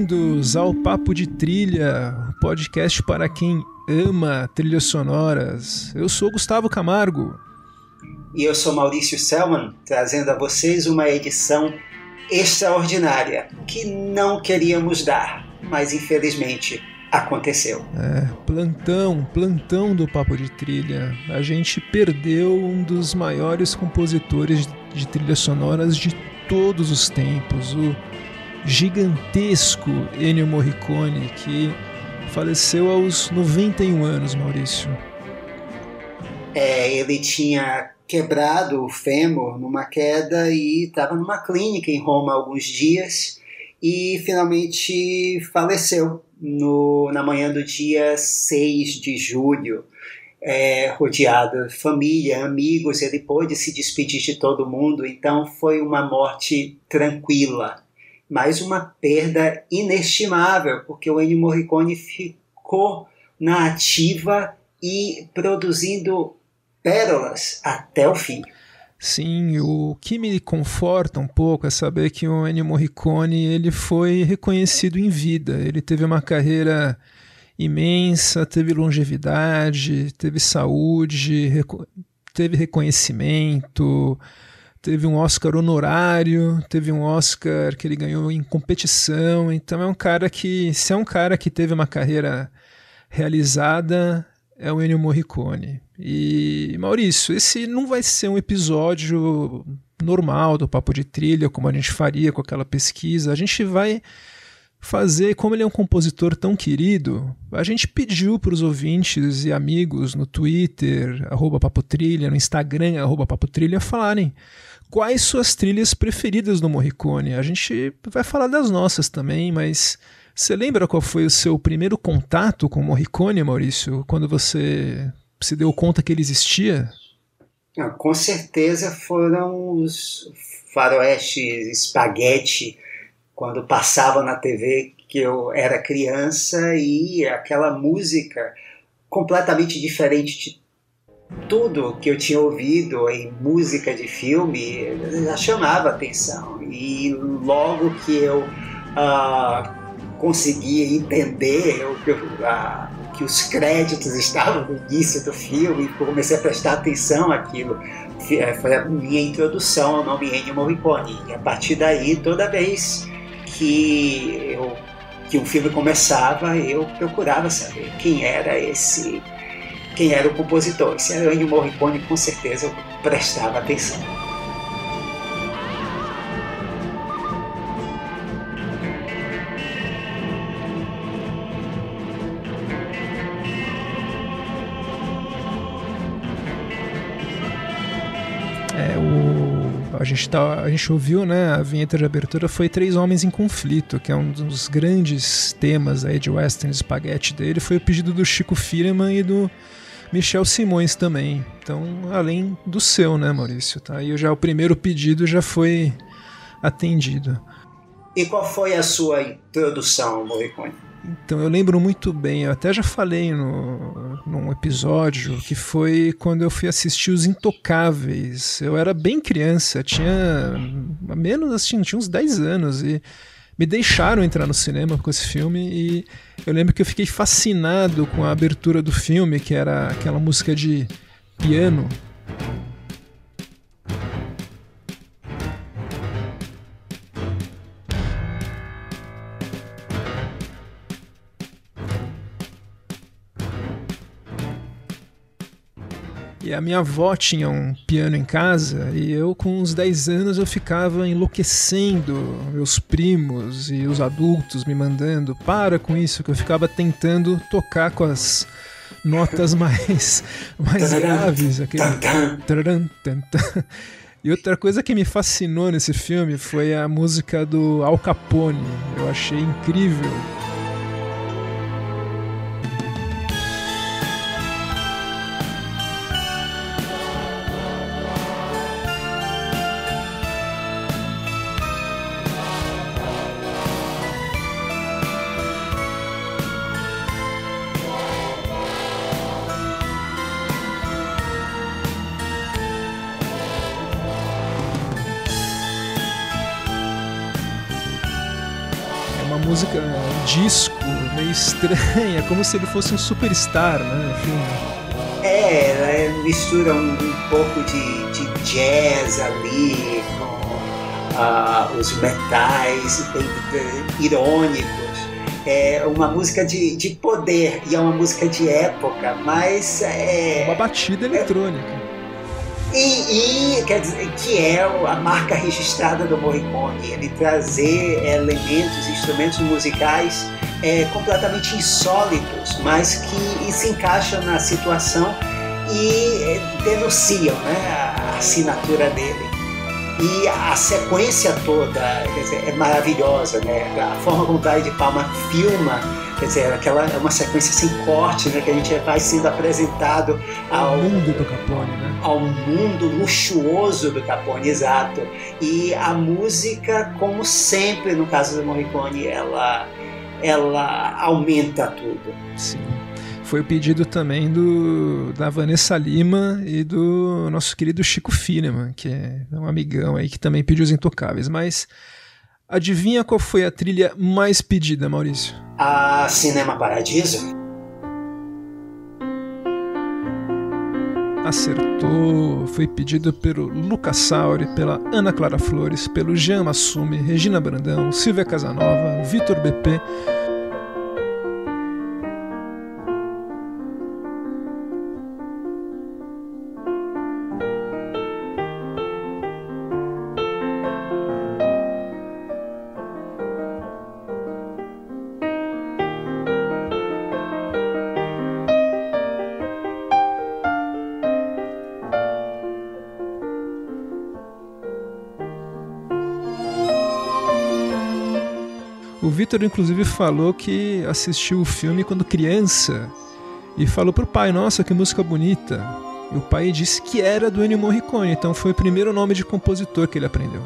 Bem-vindos ao Papo de Trilha, podcast para quem ama trilhas sonoras. Eu sou Gustavo Camargo. E eu sou Maurício Selman, trazendo a vocês uma edição extraordinária que não queríamos dar, mas infelizmente aconteceu. É, plantão, plantão do Papo de Trilha. A gente perdeu um dos maiores compositores de trilhas sonoras de todos os tempos, o gigantesco Ennio Morricone, que faleceu aos 91 anos, Maurício. É, ele tinha quebrado o fêmur numa queda e estava numa clínica em Roma há alguns dias e finalmente faleceu no, na manhã do dia 6 de julho. É, rodeado de família, amigos, ele pôde se despedir de todo mundo, então foi uma morte tranquila mas uma perda inestimável, porque o Ennio Morricone ficou na ativa e produzindo pérolas até o fim. Sim, o que me conforta um pouco é saber que o Ennio Morricone ele foi reconhecido em vida. Ele teve uma carreira imensa, teve longevidade, teve saúde, teve reconhecimento, teve um Oscar honorário, teve um Oscar que ele ganhou em competição. Então é um cara que, se é um cara que teve uma carreira realizada, é o Ennio Morricone. E Maurício, esse não vai ser um episódio normal do Papo de Trilha, como a gente faria com aquela pesquisa. A gente vai fazer, como ele é um compositor tão querido, a gente pediu para os ouvintes e amigos no Twitter, arroba Papotrilha, no Instagram, arroba Papotrilha, falarem quais suas trilhas preferidas do Morricone. A gente vai falar das nossas também, mas você lembra qual foi o seu primeiro contato com o Morricone, Maurício, quando você se deu conta que ele existia? Ah, com certeza foram os faroestes espaguete quando passava na TV que eu era criança e aquela música completamente diferente de tudo que eu tinha ouvido em música de filme já chamava atenção. E logo que eu uh, conseguia entender o que, uh, que os créditos estavam no início do filme, comecei a prestar atenção àquilo. Eh, foi a minha introdução ao nome Ennio Morricone. E a partir daí, toda vez que, eu, que um filme começava, eu procurava saber quem era esse quem era o compositor. Se era Ennio Morricone, com certeza eu prestava atenção. É, o, a, gente tá, a gente ouviu, né, a vinheta de abertura foi Três Homens em Conflito, que é um dos grandes temas aí de Western Spaghetti dele, foi o pedido do Chico Firman e do Michel Simões também. Então, além do seu, né, Maurício? Tá? E já o primeiro pedido já foi atendido. E qual foi a sua introdução, Morricone? Então, eu lembro muito bem, eu até já falei no, num episódio que foi quando eu fui assistir Os Intocáveis. Eu era bem criança, tinha menos assim, tinha uns 10 anos e me deixaram entrar no cinema com esse filme e eu lembro que eu fiquei fascinado com a abertura do filme, que era aquela música de piano E a minha avó tinha um piano em casa e eu com uns 10 anos eu ficava enlouquecendo meus primos e os adultos me mandando para com isso que eu ficava tentando tocar com as notas mais mais graves, aquele E outra coisa que me fascinou nesse filme foi a música do Al Capone. Eu achei incrível como se ele fosse um superstar, né? Enfim. É, mistura um, um pouco de, de, jazz ali com uh, os metais irônicos. É uma música de, de poder e é uma música de época, mas é. Uma batida eletrônica. E, e, quer dizer, que é a marca registrada do Morricone, ele trazer elementos, instrumentos musicais é, completamente insólitos, mas que se encaixam na situação e é, denunciam né, a assinatura dele. E a sequência toda dizer, é maravilhosa, né? A forma como o de Palma filma Quer dizer, aquela é uma sequência sem corte, né? Que a gente vai sendo apresentado ao mundo do Capone, né? Ao mundo luxuoso do Capone, exato. E a música, como sempre no caso do Morricone, ela, ela aumenta tudo. Sim. Foi o pedido também do, da Vanessa Lima e do nosso querido Chico Fineman, que é um amigão aí que também pediu os intocáveis. Mas Adivinha qual foi a trilha mais pedida, Maurício? A Cinema Paradiso. Acertou. Foi pedido pelo Lucas Sauri, pela Ana Clara Flores, pelo Jean Massume, Regina Brandão, Silvia Casanova, Vitor BP, Vitor, inclusive, falou que assistiu o filme quando criança e falou pro pai: Nossa, que música bonita. E o pai disse que era do Ennio Morricone, então foi o primeiro nome de compositor que ele aprendeu.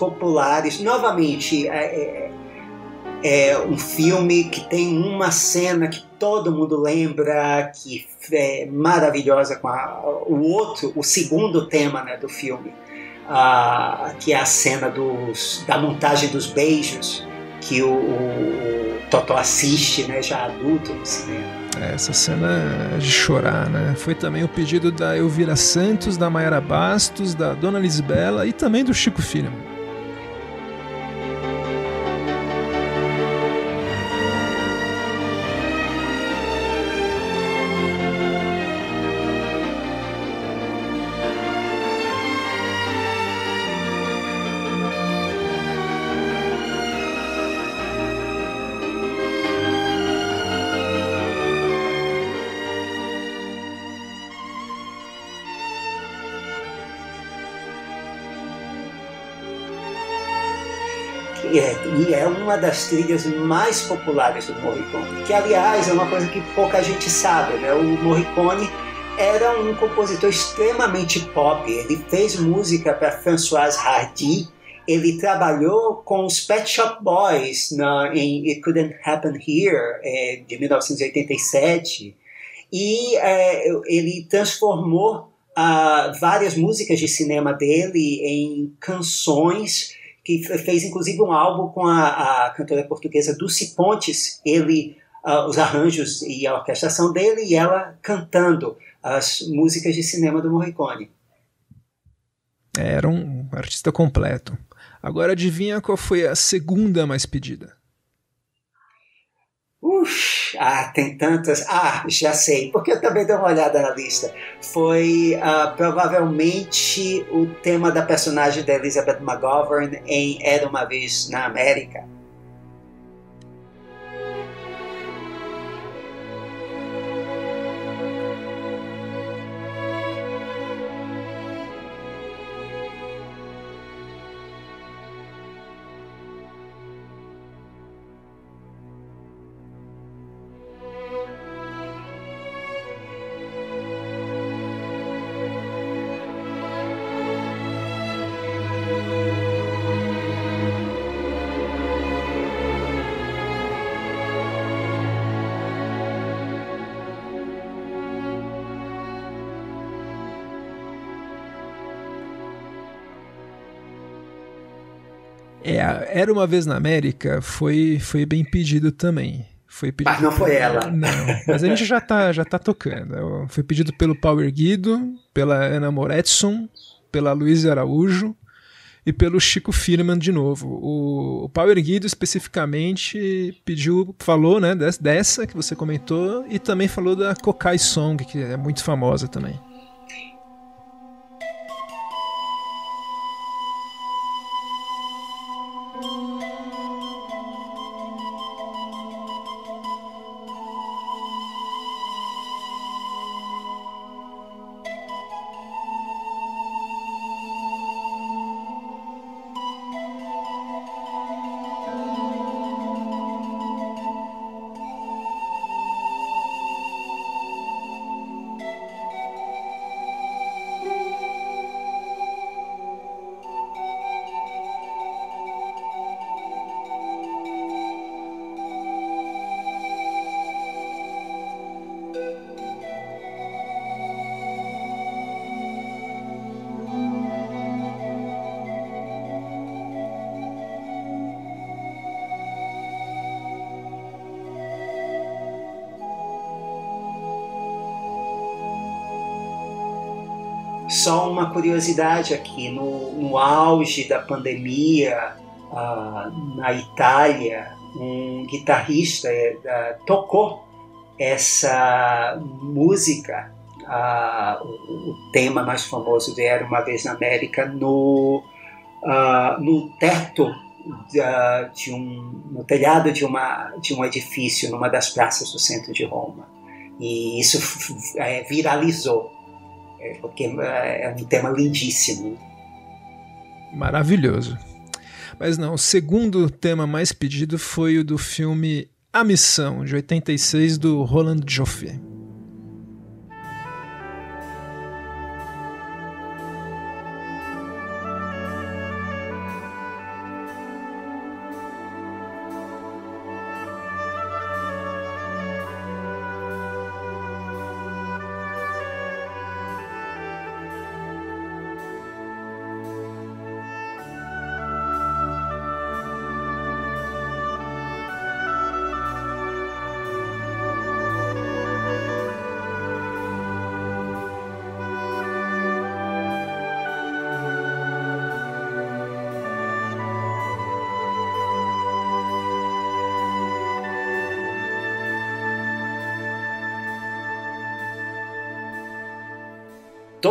Populares. Novamente, é, é, é, um filme que tem uma cena que todo mundo lembra, que é maravilhosa com a, o outro, o segundo tema né, do filme, que é a cena dos, da montagem dos beijos que o, o, o Totó assiste, né, já adulto no cinema. É, essa cena é de chorar, né? Foi também o pedido da Elvira Santos, da Mayara Bastos, da Dona Lisbela e também do Chico Filho. Uma das trilhas mais populares do Morricone, que aliás é uma coisa que pouca gente sabe, né? O Morricone era um compositor extremamente pop, ele fez música para Françoise Hardy, ele trabalhou com os Pet Shop Boys na, em It Couldn't Happen Here, é, de 1987, e é, ele transformou uh, várias músicas de cinema dele em canções que fez inclusive um álbum com a, a cantora portuguesa Dulce Pontes, ele, uh, os arranjos e a orquestração dele e ela cantando as músicas de cinema do Morricone. Era um artista completo. Agora adivinha qual foi a segunda mais pedida? Ux, ah, tem tantas. Ah, já sei, porque eu também dei uma olhada na lista. Foi uh, provavelmente o tema da personagem da Elizabeth McGovern em Era uma Vez na América. Era uma vez na América foi, foi bem pedido também. Foi pedido mas não foi ela. Não, mas a gente já tá, já tá tocando. Foi pedido pelo Power Guido, pela Ana Moretson, pela Luísa Araújo e pelo Chico Firman de novo. O, o Power Guido especificamente pediu, falou né, dessa que você comentou e também falou da Kokai Song, que é muito famosa também. Só uma curiosidade aqui: no, no auge da pandemia, na Itália, um guitarrista uh, tocou essa música, o, o, tema mais famoso de Era uma Vez na América, no, no teto de um, no telhado de, uma, de um edifício numa das praças do centro de Roma. E isso é, viralizou porque é, é um tema lindíssimo. Maravilhoso. Mas não, o segundo tema mais pedido foi o do filme A Missão, de 86, do Roland Joffé.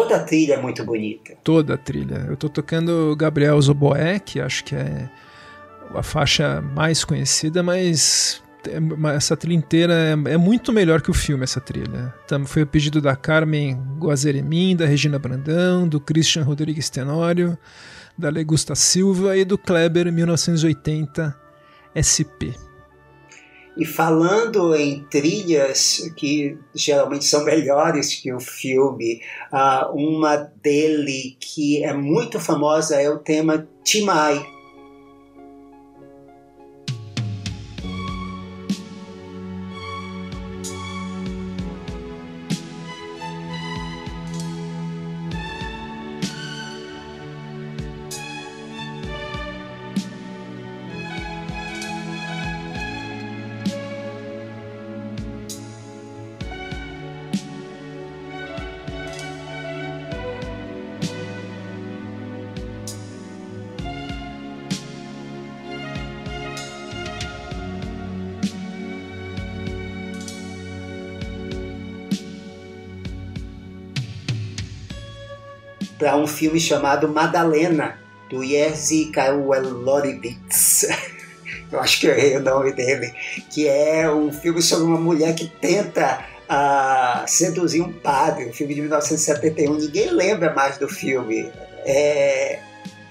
Toda a trilha é muito bonita. Toda a trilha. Eu estou tocando Gabriel Zoboé, que acho que é a faixa mais conhecida, mas essa trilha inteira é, é, muito melhor que o filme, essa trilha. Foi o pedido da Carmen Guazeremin, da Regina Brandão, do Christian Rodrigues Tenório, da Legusta Silva e do Kleber 1980 SP. E falando em trilhas que geralmente são melhores que o filme, uh, uma dele que é muito famosa é o tema Timai, para um filme chamado Madalena, do Jerzy Kawelorowicz. Eu acho que eu errei o nome dele. Que é um filme sobre uma mulher que tenta uh, seduzir um padre. Um filme de 1971. Ninguém lembra mais do filme. É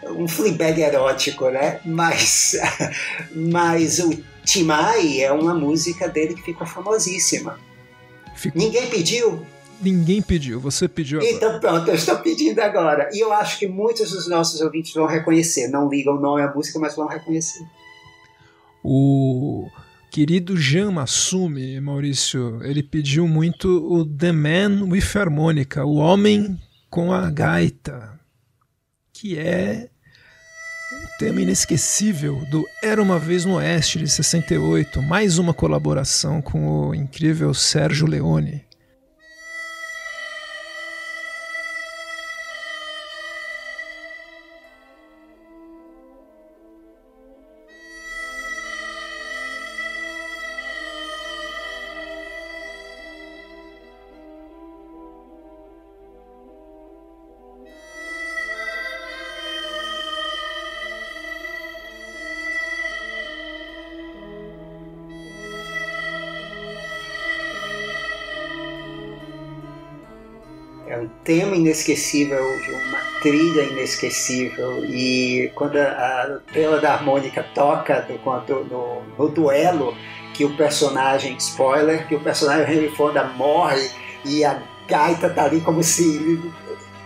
um Fleabag erótico, né? Mas, mas o Timai é uma música dele que ficou famosíssima. Ficou. Ninguém pediu, Ninguém pediu, você pediu agora. Então pronto, eu estou pedindo agora. E eu acho que muitos dos nossos ouvintes vão reconhecer. Não ligam o nome à música, mas vão reconhecer. O querido Jean Massume, Maurício, ele pediu muito o The Man with Harmonica, o Homem com a Gaita, que é um tema inesquecível do Era uma Vez no Oeste de 68, mais uma colaboração com o incrível Sérgio Leone. Tema inesquecível, uma trilha inesquecível. E quando a, tela da harmônica toca do, no, no duelo, que o personagem, spoiler, que o personagem Henry Fonda morre e a gaita tá ali como se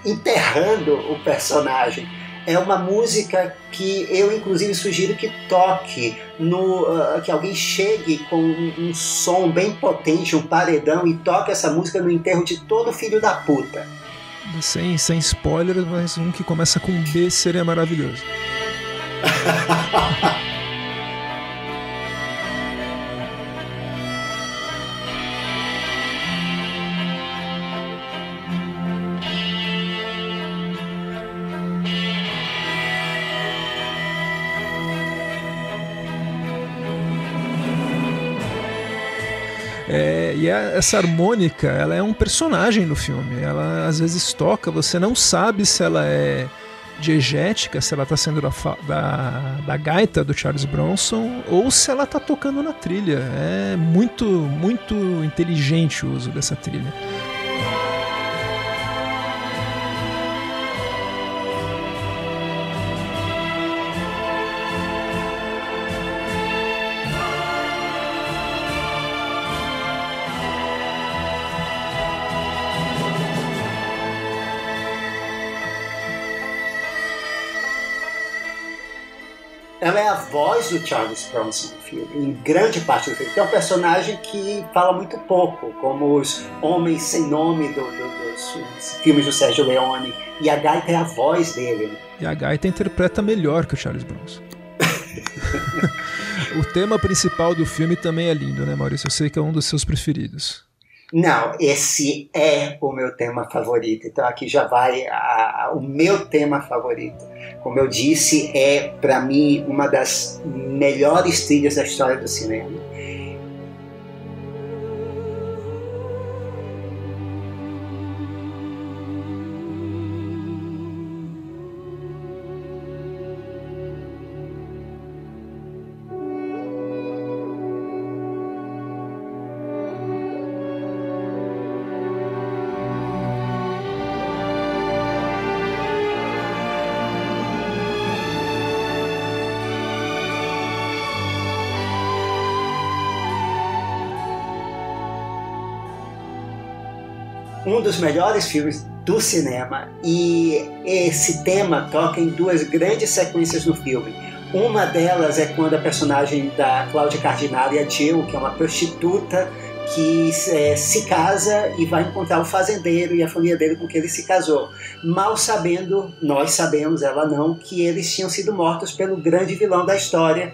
enterrando o personagem é uma música que eu inclusive sugiro que toque no uh, que alguém chegue com um, um, som bem potente, um paredão e toque essa música no enterro de todo filho da puta. Sem, sem spoiler, mas um que começa com B seria maravilhoso. É, e a, essa harmônica, ela é um personagem no filme. Ela às vezes toca, você não sabe se ela é diegética, se ela está sendo da, da, da, gaita do Charles Bronson ou se ela está tocando na trilha. É muito, muito inteligente o uso dessa trilha. Voz do Charles Bronson no filme, em grande parte do filme. Que é um personagem que fala muito pouco, como os Homens Sem Nome do, do, dos filmes do Sérgio Leone. E a gaita é a voz dele. E a gaita interpreta melhor que o Charles Bronson. o tema principal do filme também é lindo, né, Maurício? Eu sei que é um dos seus preferidos. Não, esse é o meu tema favorito. Então aqui já vai a, a, o meu tema favorito. Como eu disse, é para mim uma das melhores trilhas da história do cinema. Um dos melhores filmes do cinema e esse tema toca em duas grandes sequências no filme. Uma delas é quando a personagem da Cláudia Cardinale, a Jill, que é uma prostituta que é, se casa e vai encontrar o fazendeiro e a família dele com quem ele se casou. Mal sabendo, nós sabemos, ela não, que eles tinham sido mortos pelo grande vilão da história,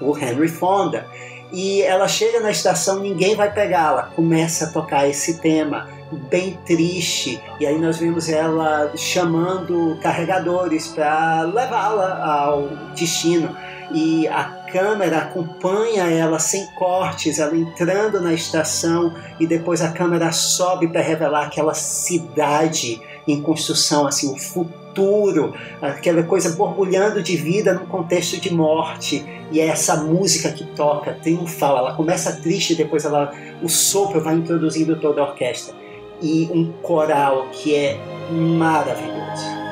o Henry Fonda. E ela chega na estação, ninguém vai pegá-la. Começa a tocar esse tema bem triste. E aí nós vimos ela chamando carregadores para levá-la ao destino. E a câmera acompanha ela sem cortes, ela entrando na estação e depois a câmera sobe para revelar aquela cidade em construção, assim, o futuro, aquela coisa borbulhando de vida num contexto de morte. E é essa música que toca, triunfal. Ela começa triste, depois ela, o sopro vai introduzindo toda a orquestra e um coral que é maravilhoso.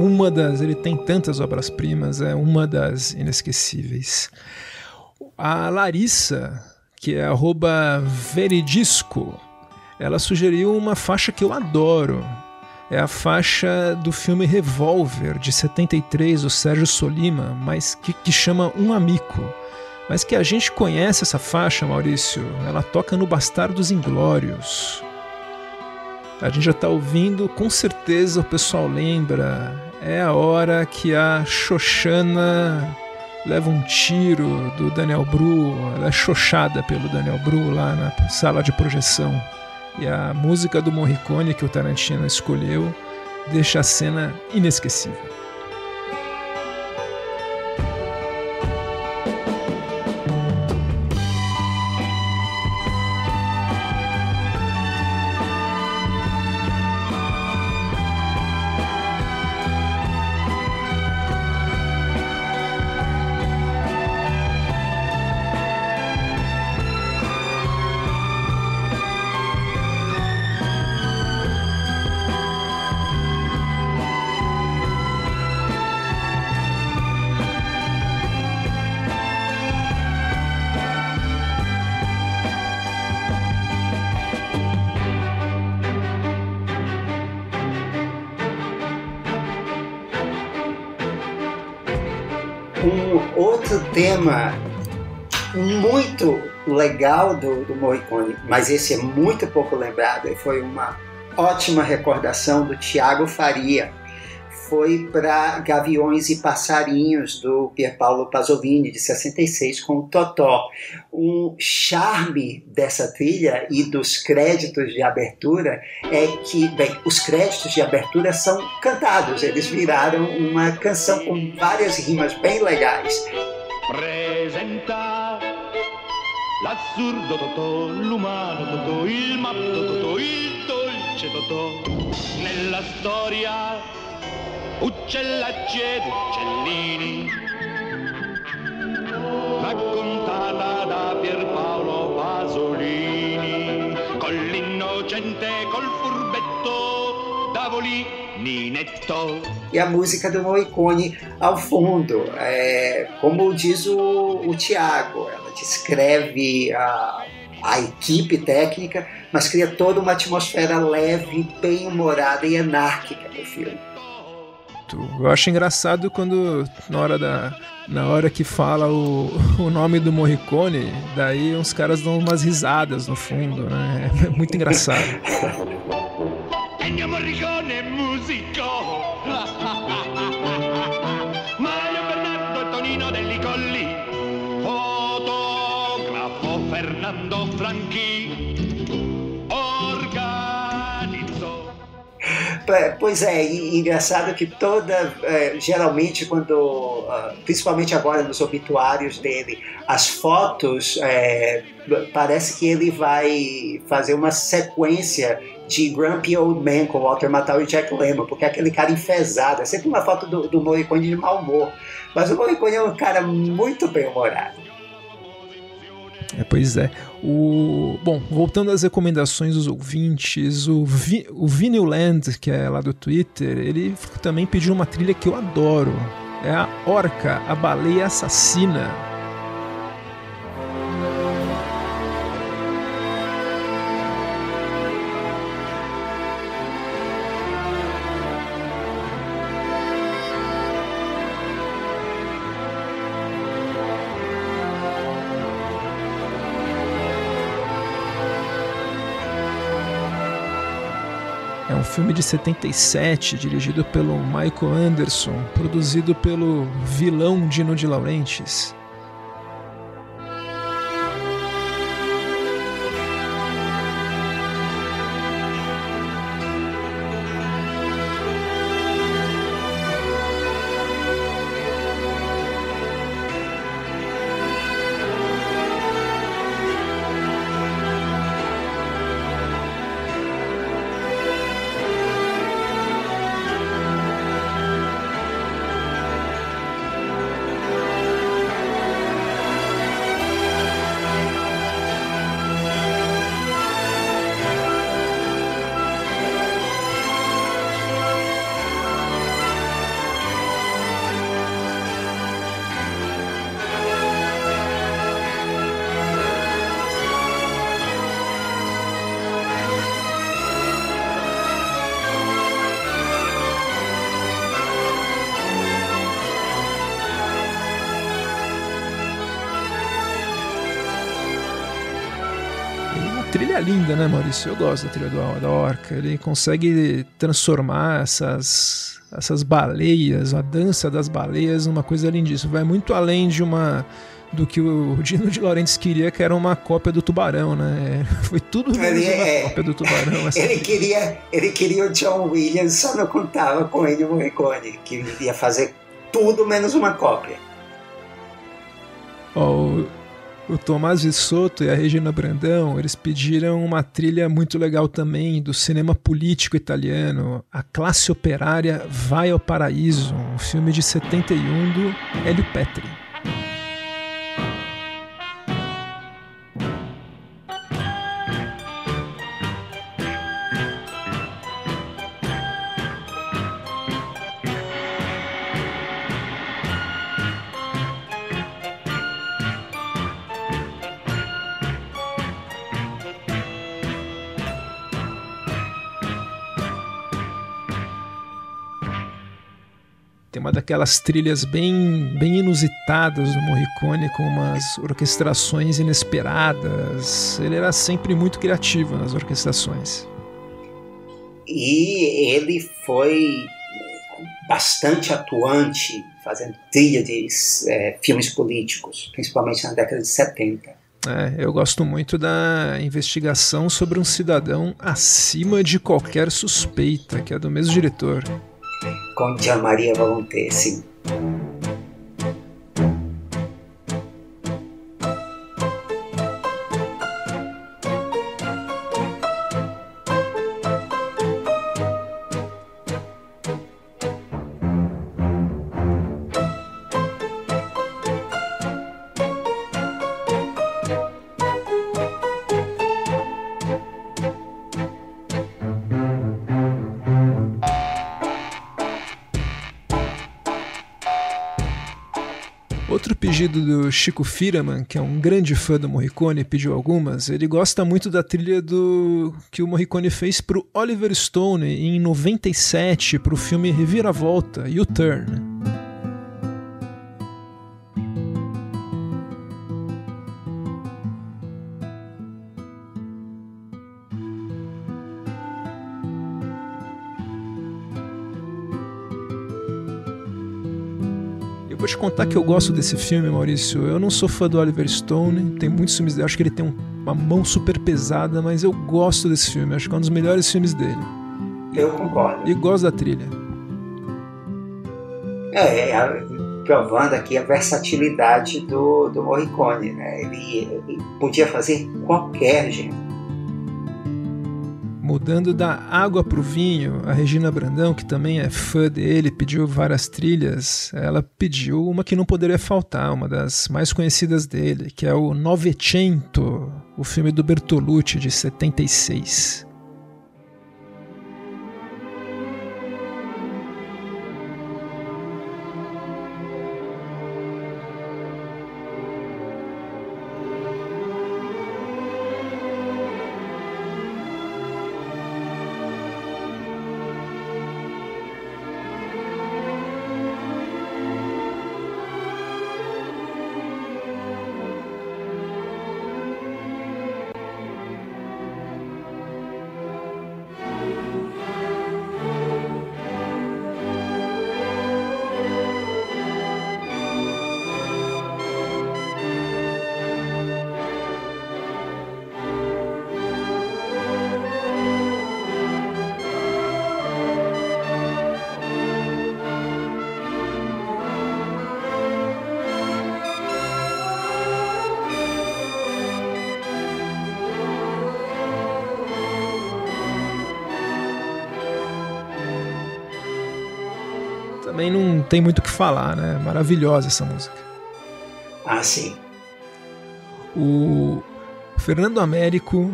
Uma das. Ele tem tantas obras-primas, é uma das inesquecíveis. A Larissa, que é veridisco, ela sugeriu uma faixa que eu adoro. É a faixa do filme Revolver, de 73, do Sérgio Solima, mas que, que chama Um Amigo. Mas que a gente conhece essa faixa, Maurício. Ela toca no Bastardos Inglórios. A gente já está ouvindo, com certeza o pessoal lembra. É a hora que a Xoxana leva um tiro do Daniel Bru, ela é xoxada pelo Daniel Bru lá na sala de projeção. E a música do Morricone que o Tarantino escolheu deixa a cena inesquecível. Tema muito legal do, do Morricone, mas esse é muito pouco lembrado, e foi uma ótima recordação do Tiago Faria. Foi para Gaviões e Passarinhos, do Pierpaolo Pasolini, de 66, com o Totó. Um charme dessa trilha e dos créditos de abertura é que, bem, os créditos de abertura são cantados, eles viraram uma canção com várias rimas bem legais presenta l'assurdo Totò, l'umano Totò, il matto Totò, il dolce Totò. Nella storia uccellacci ed uccellini, raccontata da Pierpaolo Pasolini, con l'innocente, col furbetto, e a música do Morricone ao fundo. É, como diz o, o Tiago, ela descreve a, a equipe técnica, mas cria toda uma atmosfera leve, bem-humorada e anárquica do filme. Eu acho engraçado quando na hora da na hora que fala o, o nome do Morricone, daí uns caras dão umas risadas no fundo, né? É muito engraçado. Ennio Morricone musico. Mario Bernardo Tonino Delli Colli. Fotografo Fernando Franchi. Organizou Pois é, e engraçado que toda, é, geralmente quando, ah, principalmente agora nos obituários dele, as fotos, é, parece que ele vai fazer uma sequência de Grumpy Old Man com Walter Matthau e Jack Lemmon, porque é aquele cara enfesado. É sempre uma foto do, do Morricone de mau humor. Mas o Morricone é um cara muito bem-humorado. É, pois é. O, bom, voltando às recomendações dos ouvintes, o, Vi, o Vinyl Land, que é lá do Twitter, ele também pediu uma trilha que eu adoro. É a Orca, a baleia assassina um filme de 77, dirigido pelo Michael Anderson, produzido pelo vilão Dino de Laurentiis. Linda, né, Maurício? Eu gosto da trilha do, da Orca. Ele consegue transformar essas, essas baleias, a dança das baleias, numa coisa lindíssima. Vai muito além de uma do que o Dino de Laurentiis queria, que era uma cópia do Tubarão, né? Foi tudo menos uma é, cópia do Tubarão. ele, queria, ele queria o John Williams, só não contava com ele Morricone, que ia fazer tudo menos uma cópia. Oh, o, Tomás Vissoto e a Regina Brandão, eles pediram uma trilha muito legal também do cinema político italiano, A Classe Operária Vai ao Paraíso, um filme de 71 do Hélio Petri. Uma daquelas trilhas bem, bem inusitadas do Morricone, com umas orquestrações inesperadas. Ele era sempre muito criativo nas orquestrações. E ele foi bastante atuante fazendo trilha de é, filmes políticos, principalmente na década de 70. É, eu gosto muito da investigação sobre um cidadão acima de qualquer suspeita, que é do mesmo diretor con Gian Maria Volonté, Chico Firman, que é um grande fã do Morricone, pediu algumas. Ele gosta muito da trilha do que o Morricone fez para o Oliver Stone em 97 para o filme Reviravolta, U-Turn. vou te contar que eu gosto desse filme, Maurício. Eu não sou fã do Oliver Stone, tem muitos filmes dele, acho que ele tem uma mão super pesada, mas eu gosto desse filme, acho que é um dos melhores filmes dele. Eu concordo. E gosto da trilha. É, é provando aqui a versatilidade do, do Morricone, né? Ele, ele podia fazer qualquer gênero Mudando da água para o vinho, a Regina Brandão, que também é fã dele, pediu várias trilhas. Ela pediu uma que não poderia faltar, uma das mais conhecidas dele, que é o Novecento, o filme do Bertolucci de 76. Tem muito o que falar, né? Maravilhosa essa música. Ah, sim. O Fernando Américo,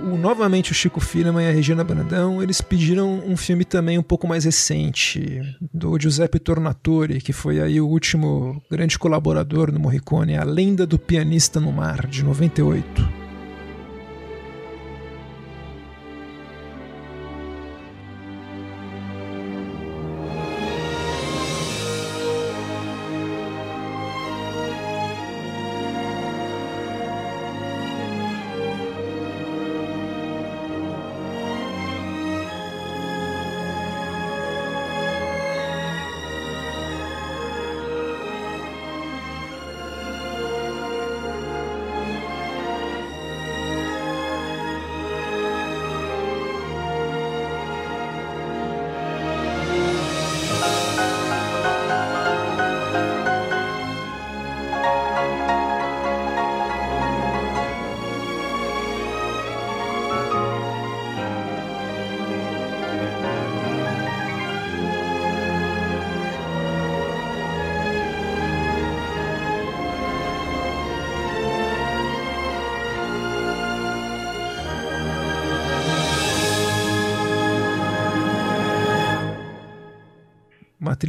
o, novamente o Chico Firman e a Regina Brandão, eles pediram um filme também um pouco mais recente, do Giuseppe Tornatore, que foi aí o último grande colaborador do Morricone, A Lenda do Pianista no Mar, de 98.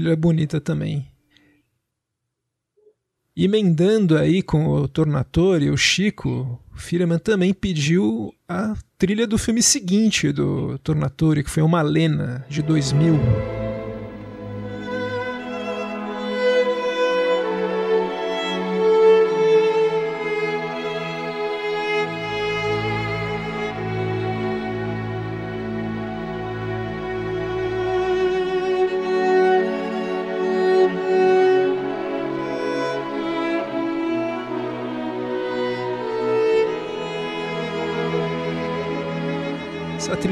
Trilha bonita também. Emendando aí com o Tornatore, o Chico, o Firman também pediu a trilha do filme seguinte do Tornatore, que foi uma Lena de 2000.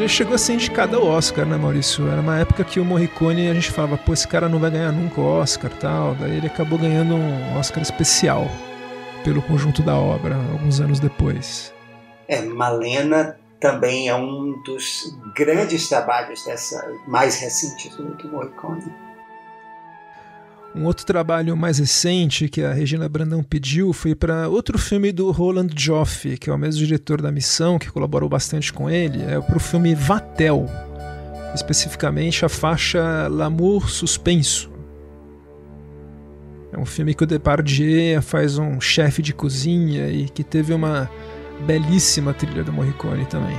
Chegou a ser indicada ao Oscar, né, Maurício? Era uma época que o Morricone a gente falava, pô, esse cara não vai ganhar nunca o Oscar tal. Daí ele acabou ganhando um Oscar especial pelo conjunto da obra, alguns anos depois. É, Malena também é um dos grandes trabalhos dessa mais recente do, do Morricone. Um outro trabalho mais recente que a Regina Brandão pediu foi para outro filme do Roland Joffe, que é o mesmo diretor da Missão, que colaborou bastante com ele, é para o filme Vatel, especificamente a faixa L'amour suspenso. É um filme que o Depardieu faz um chefe de cozinha e que teve uma belíssima trilha do Morricone também.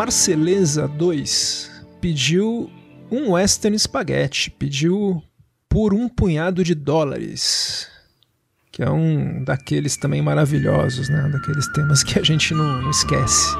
Marceleza 2 pediu um western spaghetti, pediu por um punhado de dólares, que é um daqueles também maravilhosos, né? Daqueles temas que a gente não, não esquece.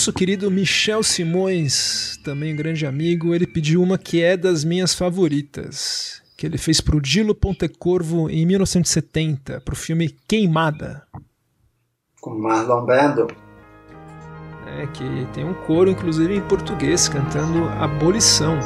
Nosso querido Michel Simões, também um grande amigo, ele pediu uma que é das minhas favoritas, que ele fez para o Dilo Pontecorvo em 1970, para o filme Queimada. Com Marlon Brando. É, que tem um coro, inclusive em português, cantando Abolição.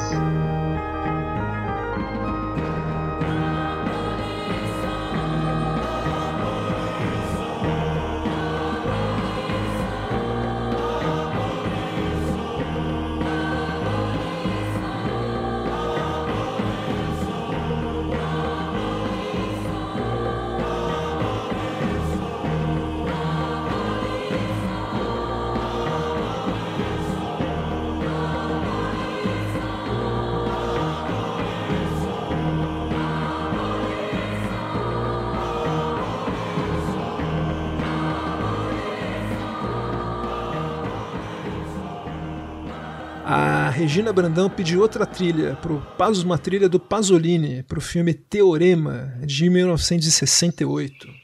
Regina Brandão pediu outra trilha, pro, uma trilha do Pasolini, para o filme Teorema, de 1968.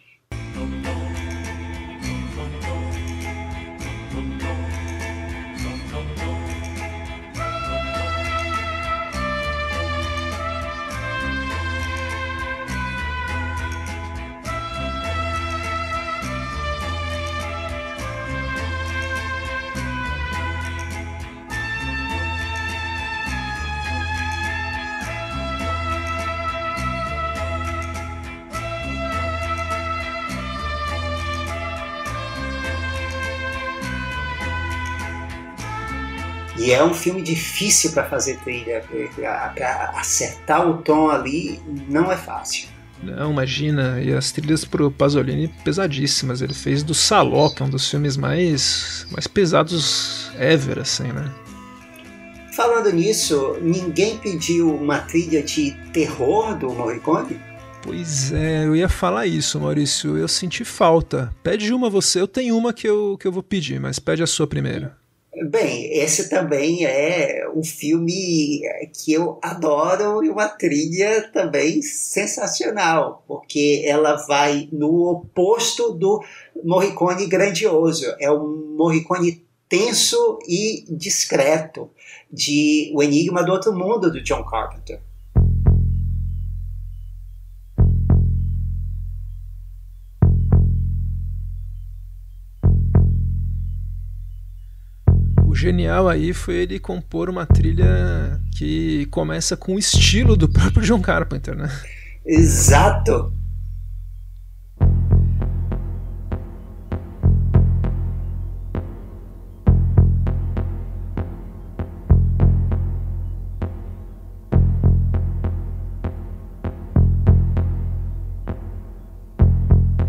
E é um filme difícil para fazer trilha, para acertar o tom ali não é fácil. Não, imagina, e as trilhas pro Pasolini pesadíssimas. Ele fez do Saló, que é um dos filmes mais, mais pesados ever, assim, né? Falando nisso, ninguém pediu uma trilha de terror do Morricone? Pois é, eu ia falar isso, Maurício. Eu senti falta. Pede uma você, eu tenho uma que eu, que eu vou pedir, mas pede a sua primeiro. Bem, esse também é um filme que eu adoro e uma trilha também sensacional, porque ela vai no oposto do Morricone grandioso. É um Morricone tenso e discreto de O Enigma do Outro Mundo do John Carpenter. Genial aí foi ele compor uma trilha que começa com o estilo do próprio John Carpenter, né? Exato.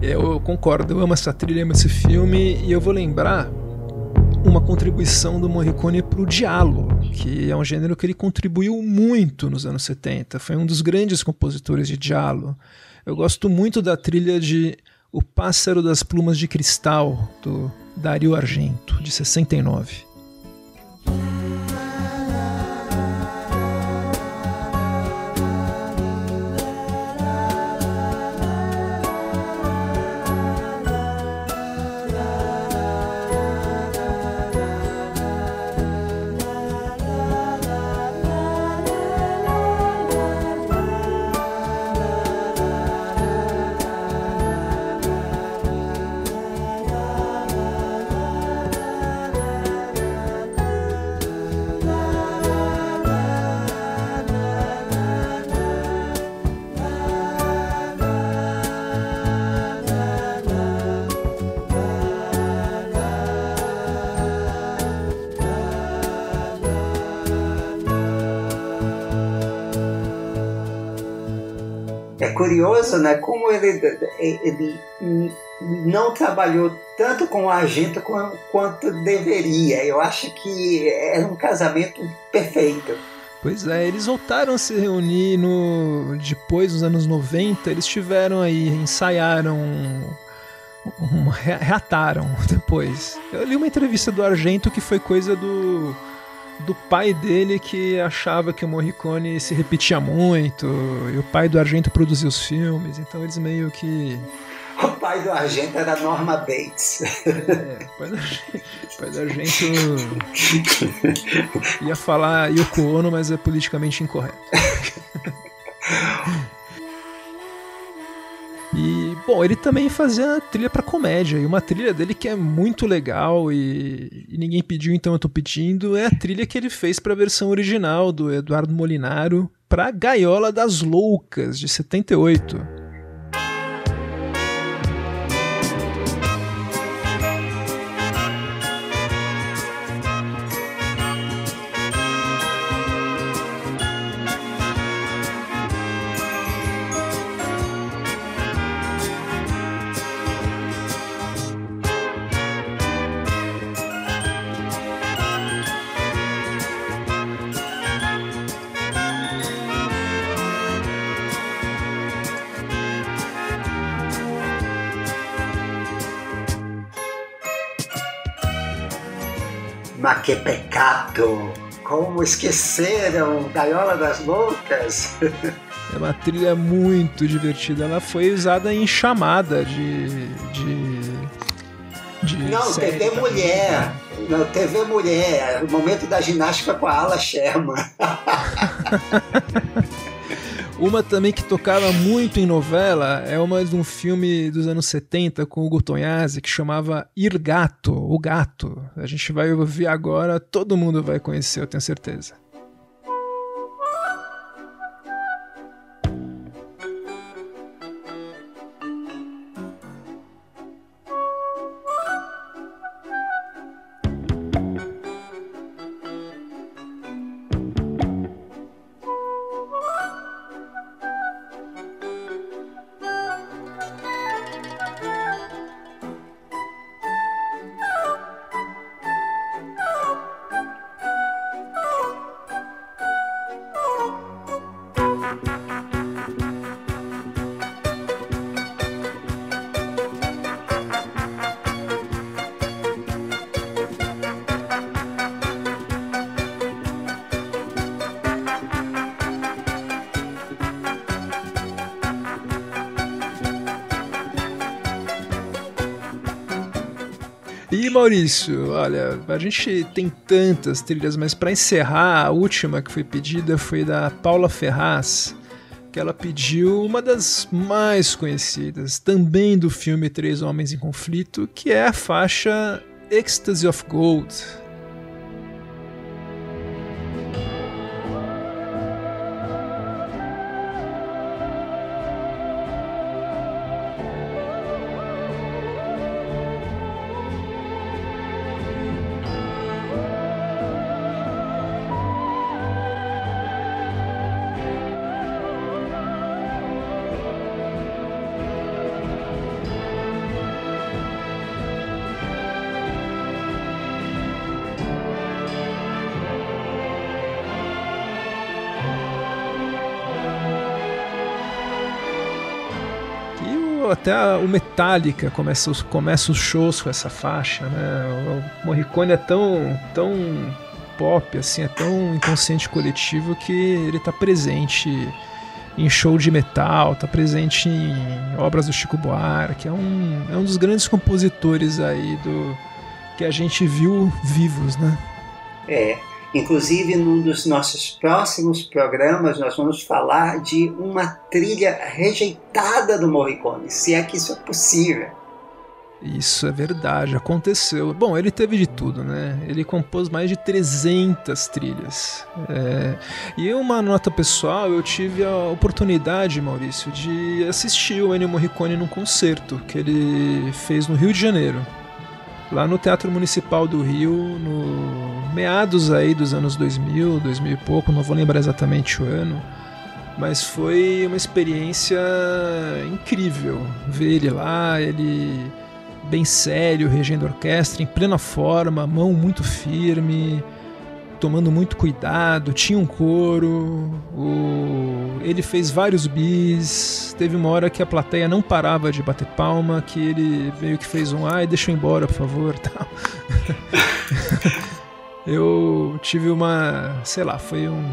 Eu concordo, eu amo essa trilha, amo esse filme e eu vou lembrar uma contribuição do Morricone para o diálogo, que é um gênero que ele contribuiu muito nos anos 70. Foi um dos grandes compositores de diálogo. Eu gosto muito da trilha de O Pássaro das Plumas de Cristal, do Dario Argento, de 69. Ele, ele não trabalhou tanto com o Argento quanto deveria. Eu acho que era um casamento perfeito. Pois é, eles voltaram a se reunir no depois dos anos 90, eles tiveram aí, ensaiaram, um, reataram depois. Eu li uma entrevista do Argento que foi coisa do do pai dele que achava que o Morricone se repetia muito, e o pai do Argento produziu os filmes, então eles meio que. O pai do Argento era Norma Bates. É, o pai do, o pai do Argento ia falar Yoko Ono, mas é politicamente incorreto. E, bom, ele também fazia trilha para comédia, e uma trilha dele que é muito legal e, e, ninguém pediu, então eu tô pedindo, é a trilha que ele fez para a versão original do Eduardo Molinaro para Gaiola das Loucas, de 78. Que pecado! Como esqueceram Gaiola das Loucas? É uma trilha muito divertida. Ela foi usada em chamada de. de, de Não, TV Mulher. Não, TV Mulher. O momento da ginástica com a Ala Sherman. Uma também que tocava muito em novela é uma de um filme dos anos 70 com o Gutonhazzi que chamava Ir Gato, o Gato. A gente vai ouvir agora, todo mundo vai conhecer, eu tenho certeza. Maurício, olha, a gente tem tantas trilhas, mas para encerrar, a última que foi pedida foi da Paula Ferraz, que ela pediu uma das mais conhecidas, também do filme Três Homens em Conflito, que é a faixa Ecstasy of Gold. Até o Metallica começa, os, começa os shows com essa faixa, né? O Morricone é tão, tão pop, assim, é tão inconsciente coletivo que ele tá presente em show de metal, tá presente em obras do Chico Buarque, é um, é um dos grandes compositores aí do que a gente viu vivos, né? É, Inclusive, num dos nossos próximos programas, nós vamos falar de uma trilha rejeitada do Morricone, se é que isso é possível. Isso é verdade, aconteceu. Bom, ele teve de tudo, né? Ele compôs mais de 300 trilhas. É... E uma nota pessoal, eu tive a oportunidade, Maurício, de assistir o Ennio Morricone num concerto que ele fez no Rio de Janeiro lá no Teatro Municipal do Rio, no meados aí dos anos 2000, 2000 e pouco, não vou lembrar exatamente o ano, mas foi uma experiência incrível ver ele lá, ele bem sério, regendo orquestra, em plena forma, mão muito firme, tomando muito cuidado, tinha um coro, o... ele fez vários bis, teve uma hora que a plateia não parava de bater palma, que ele meio que fez um ai, deixa eu ir embora, por favor, tal. eu tive uma, sei lá, foi um,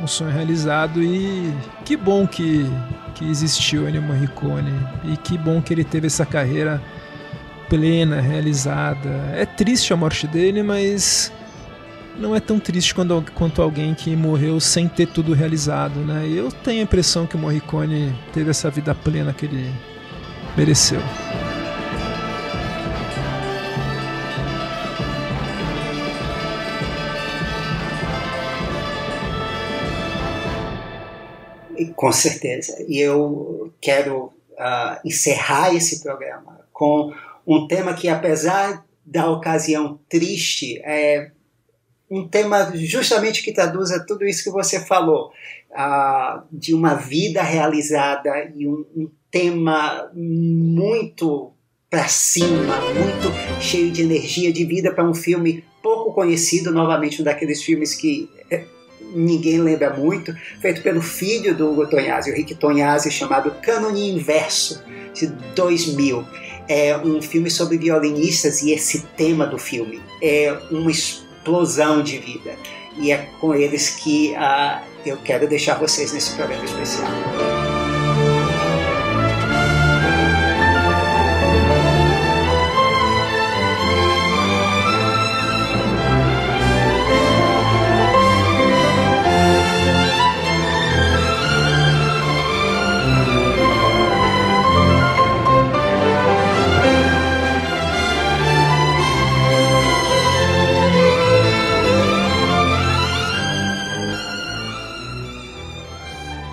um sonho realizado e que bom que, que existiu Ennio Morricone e que bom que ele teve essa carreira plena, realizada. É triste a morte dele, mas não é tão triste quando, quanto alguém que morreu sem ter tudo realizado, né? Eu tenho a impressão que o Morricone teve essa vida plena que ele mereceu. Com certeza. E eu quero uh, encerrar esse programa com um tema que, apesar da ocasião triste, é um tema justamente que traduza tudo isso que você falou, uh, de uma vida realizada e um, um tema muito para cima, muito cheio de energia, de vida para um filme pouco conhecido, novamente um daqueles filmes que eh, ninguém lembra muito, feito pelo filho do Hugo Tonhazzi, o Rick Tonhazzi, chamado Cânone Inverso, de 2000. É um filme sobre violinistas e esse tema do filme é uma explosão de vida. E é com eles que uh, eu quero deixar vocês nesse programa especial.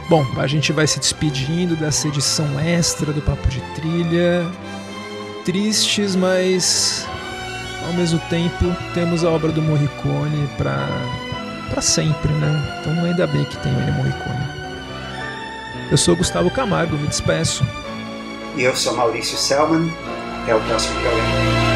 Bom, a gente vai se despedindo dessa edição extra do Papo de Trilha. Tristes, mas ao mesmo tempo temos a obra do Morricone para para sempre, né? Então ainda bem que tem ele Morricone. Eu sou Gustavo Camargo, me despeço. E eu sou Maurício Selman. Até o próximo programa.